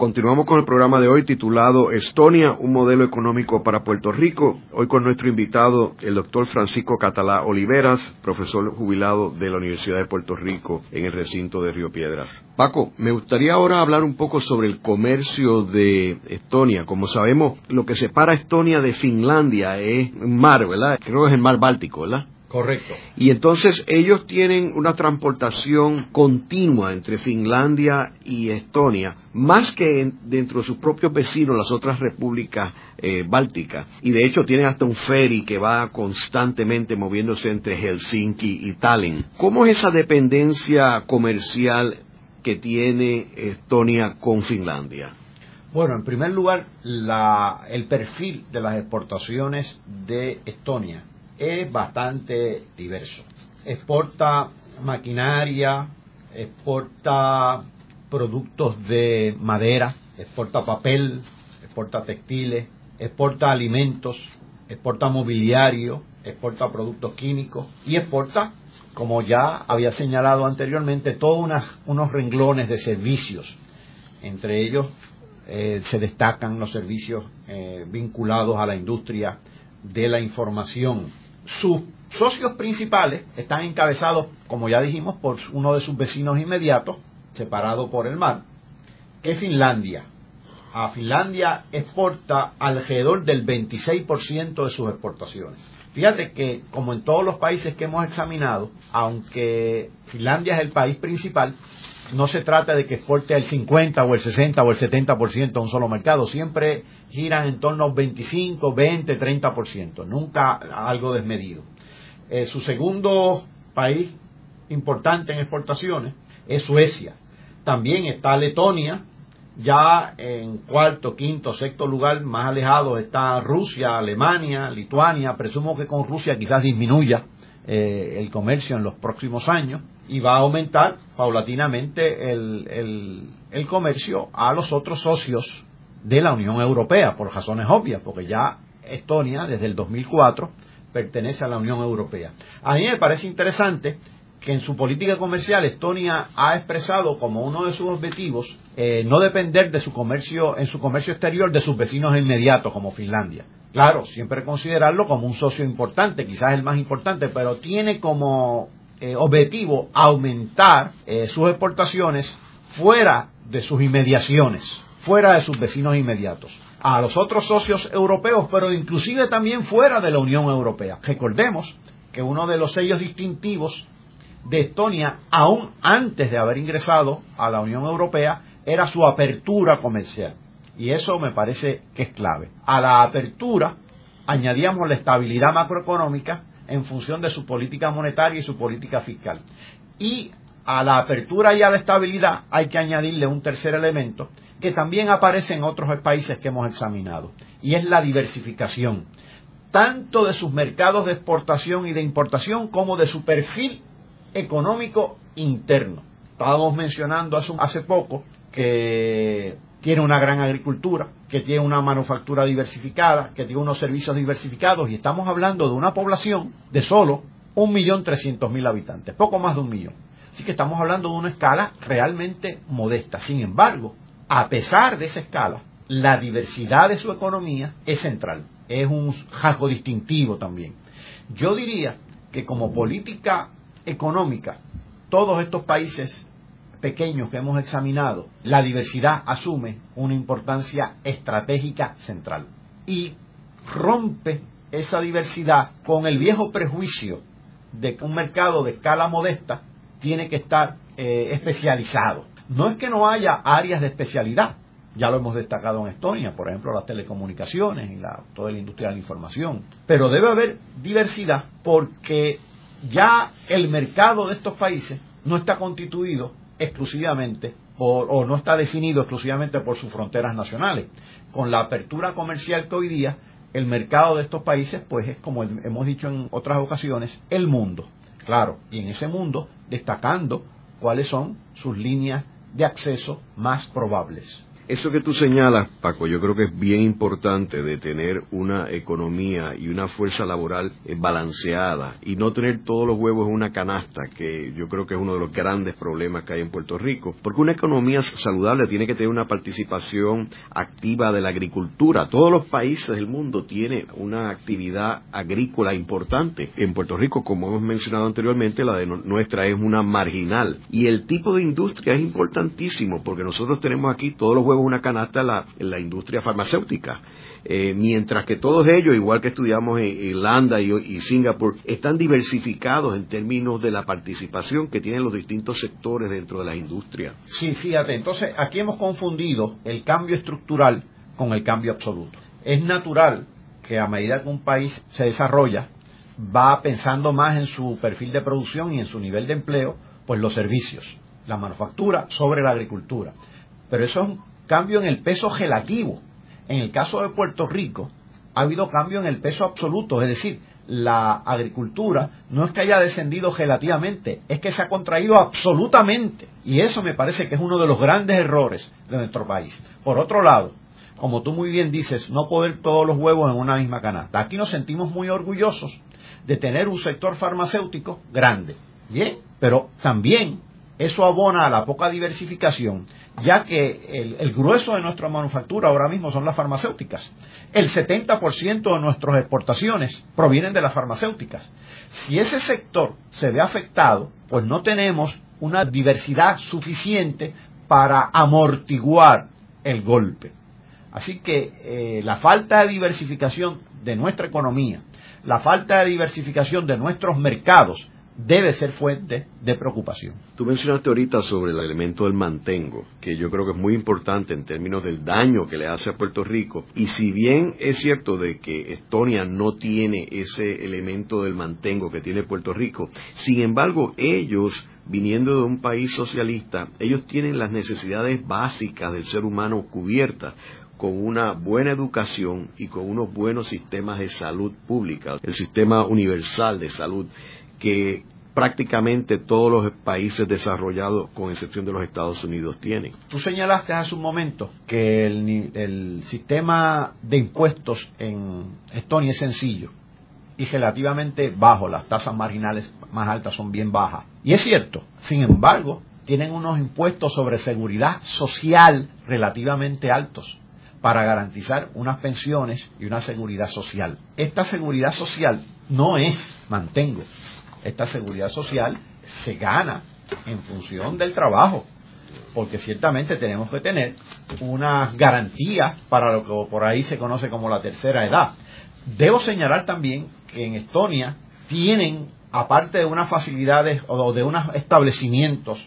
Continuamos con el programa de hoy titulado Estonia, un modelo económico para Puerto Rico. Hoy con nuestro invitado, el doctor Francisco Catalá Oliveras, profesor jubilado de la Universidad de Puerto Rico en el recinto de Río Piedras. Paco, me gustaría ahora hablar un poco sobre el comercio de Estonia. Como sabemos, lo que separa Estonia de Finlandia es un mar, ¿verdad? Creo que es el mar Báltico, ¿verdad? Correcto. Y entonces ellos tienen una transportación continua entre Finlandia y Estonia, más que dentro de sus propios vecinos, las otras repúblicas eh, bálticas. Y de hecho tienen hasta un ferry que va constantemente moviéndose entre Helsinki y Tallinn. ¿Cómo es esa dependencia comercial que tiene Estonia con Finlandia? Bueno, en primer lugar, el perfil de las exportaciones de Estonia es bastante diverso. Exporta maquinaria, exporta productos de madera, exporta papel, exporta textiles, exporta alimentos, exporta mobiliario, exporta productos químicos y exporta, como ya había señalado anteriormente, todos unos renglones de servicios. Entre ellos eh, se destacan los servicios eh, vinculados a la industria de la información, sus socios principales están encabezados, como ya dijimos, por uno de sus vecinos inmediatos, separado por el mar, que es Finlandia. A Finlandia exporta alrededor del 26% de sus exportaciones. Fíjate que, como en todos los países que hemos examinado, aunque Finlandia es el país principal, no se trata de que exporte el 50 o el 60 o el 70% a un solo mercado, siempre giran en torno al 25, 20, 30%, nunca algo desmedido. Eh, su segundo país importante en exportaciones es Suecia. También está Letonia, ya en cuarto, quinto, sexto lugar, más alejado está Rusia, Alemania, Lituania. Presumo que con Rusia quizás disminuya eh, el comercio en los próximos años y va a aumentar paulatinamente el, el, comercio a los otros socios de la Unión Europea, por razones obvias, porque ya Estonia desde el 2004 pertenece a la Unión Europea. A mí me parece interesante que en su política comercial Estonia ha expresado como uno de sus objetivos eh, no depender de su comercio en su comercio exterior de sus vecinos inmediatos como Finlandia. Claro, siempre considerarlo como un socio importante, quizás el más importante, pero tiene como eh, objetivo aumentar eh, sus exportaciones fuera de sus inmediaciones, fuera de sus vecinos inmediatos, a los otros socios europeos, pero inclusive también fuera de la Unión Europea. Recordemos que uno de los sellos distintivos de Estonia, aún antes de haber ingresado a la Unión Europea, era su apertura comercial. Y eso me parece que es clave. A la apertura añadíamos la estabilidad macroeconómica en función de su política monetaria y su política fiscal. Y a la apertura y a la estabilidad hay que añadirle un tercer elemento que también aparece en otros países que hemos examinado, y es la diversificación, tanto de sus mercados de exportación y de importación como de su perfil económico interno. Estábamos mencionando hace, poco que tiene una gran agricultura, que tiene una manufactura diversificada, que tiene unos servicios diversificados y estamos hablando de una población de solo 1.300.000 habitantes, poco más de un millón. Así que estamos hablando de una escala realmente modesta. Sin embargo, a pesar de esa escala, la diversidad de su economía es central, es un rasgo distintivo también. Yo diría que como política económica, todos estos países pequeños que hemos examinado, la diversidad asume una importancia estratégica central y rompe esa diversidad con el viejo prejuicio de que un mercado de escala modesta tiene que estar eh, especializado. No es que no haya áreas de especialidad, ya lo hemos destacado en Estonia, por ejemplo, las telecomunicaciones y la, toda la industria de la información, pero debe haber diversidad porque ya el mercado de estos países no está constituido exclusivamente o no está definido exclusivamente por sus fronteras nacionales. Con la apertura comercial que hoy día el mercado de estos países, pues es como hemos dicho en otras ocasiones, el mundo. Claro, y en ese mundo destacando cuáles son sus líneas de acceso más probables. Eso que tú señalas, Paco, yo creo que es bien importante de tener una economía y una fuerza laboral eh, balanceada y no tener todos los huevos en una canasta, que yo creo que es uno de los grandes problemas que hay en Puerto Rico. Porque una economía saludable tiene que tener una participación activa de la agricultura. Todos los países del mundo tienen una actividad agrícola importante. En Puerto Rico, como hemos mencionado anteriormente, la de nuestra es una marginal. Y el tipo de industria es importantísimo porque nosotros tenemos aquí todos los huevos una canasta la, la industria farmacéutica. Eh, mientras que todos ellos, igual que estudiamos en Irlanda y, y, Singapur, están diversificados en términos de la participación que tienen los distintos sectores dentro de la industria. Sí, fíjate, entonces aquí hemos confundido el cambio estructural con el cambio absoluto. Es natural que a medida que un país se desarrolla, va pensando más en su perfil de producción y en su nivel de empleo, pues los servicios, la manufactura sobre la agricultura. Pero eso es un cambio en el peso relativo. En el caso de Puerto Rico, ha habido cambio en el peso absoluto, es decir, la agricultura no es que haya descendido relativamente, es que se ha contraído absolutamente. Y eso me parece que es uno de los grandes errores de nuestro país. Por otro lado, como tú muy bien dices, no poner todos los huevos en una misma canasta. Aquí nos sentimos muy orgullosos de tener un sector farmacéutico grande. Bien, pero también eso abona a la poca diversificación, ya que el, grueso de nuestra manufactura ahora mismo son las farmacéuticas. El 70% de nuestras exportaciones provienen de las farmacéuticas. Si ese sector se ve afectado, pues no tenemos una diversidad suficiente para amortiguar el golpe. Así que eh, la falta de diversificación de nuestra economía, la falta de diversificación de nuestros mercados debe ser fuente de preocupación. Tú mencionaste ahorita sobre el elemento del mantengo, que yo creo que es muy importante en términos del daño que le hace a Puerto Rico. Y si bien es cierto de que Estonia no tiene ese elemento del mantengo que tiene Puerto Rico, sin embargo ellos viniendo de un país socialista, ellos tienen las necesidades básicas del ser humano cubiertas con una buena educación y con unos buenos sistemas de salud pública, el sistema universal de salud que prácticamente todos los países desarrollados, con excepción de los Estados Unidos, tienen. Tú señalaste hace un momento que el, el sistema de impuestos en Estonia es sencillo y relativamente bajo, las tasas marginales más altas son bien bajas. Y es cierto, sin embargo, tienen unos impuestos sobre seguridad social relativamente altos para garantizar unas pensiones y una seguridad social. Esta seguridad social no es mantengo. Esta seguridad social se gana en función del trabajo, porque ciertamente tenemos que tener unas garantías para lo que por ahí se conoce como la tercera edad. Debo señalar también que en Estonia tienen, aparte de unas facilidades o de unos establecimientos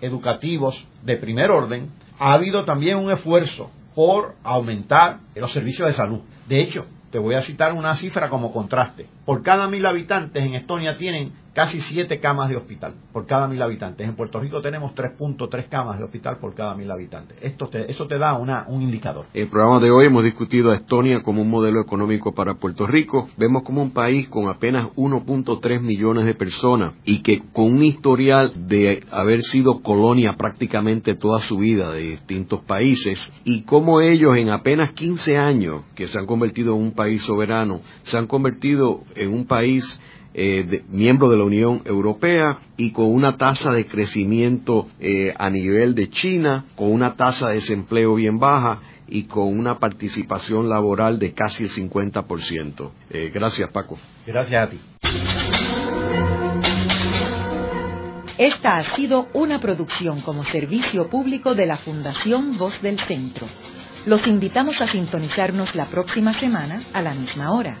educativos de primer orden, ha habido también un esfuerzo por aumentar los servicios de salud. De hecho, te voy a citar una cifra como contraste. Por cada mil habitantes en Estonia tienen casi siete camas de hospital por cada mil habitantes. En Puerto Rico tenemos 3.3 camas de hospital por cada mil habitantes. Esto eso te da una, un indicador. En el programa de hoy hemos discutido a Estonia como un modelo económico para Puerto Rico. Vemos como un país con apenas 1.3 millones de personas y que con un historial de haber sido colonia prácticamente toda su vida de distintos países y como ellos en apenas 15 años que se han convertido en un país soberano, se han convertido en un país eh, miembro de la Unión Europea y con una tasa de crecimiento eh, a nivel de China, con una tasa de desempleo bien baja y con una participación laboral de casi el 50%. Eh, gracias, Paco. Gracias a ti. Esta ha sido una producción como servicio público de la Fundación Voz del Centro. Los invitamos a sintonizarnos la próxima semana a la misma hora.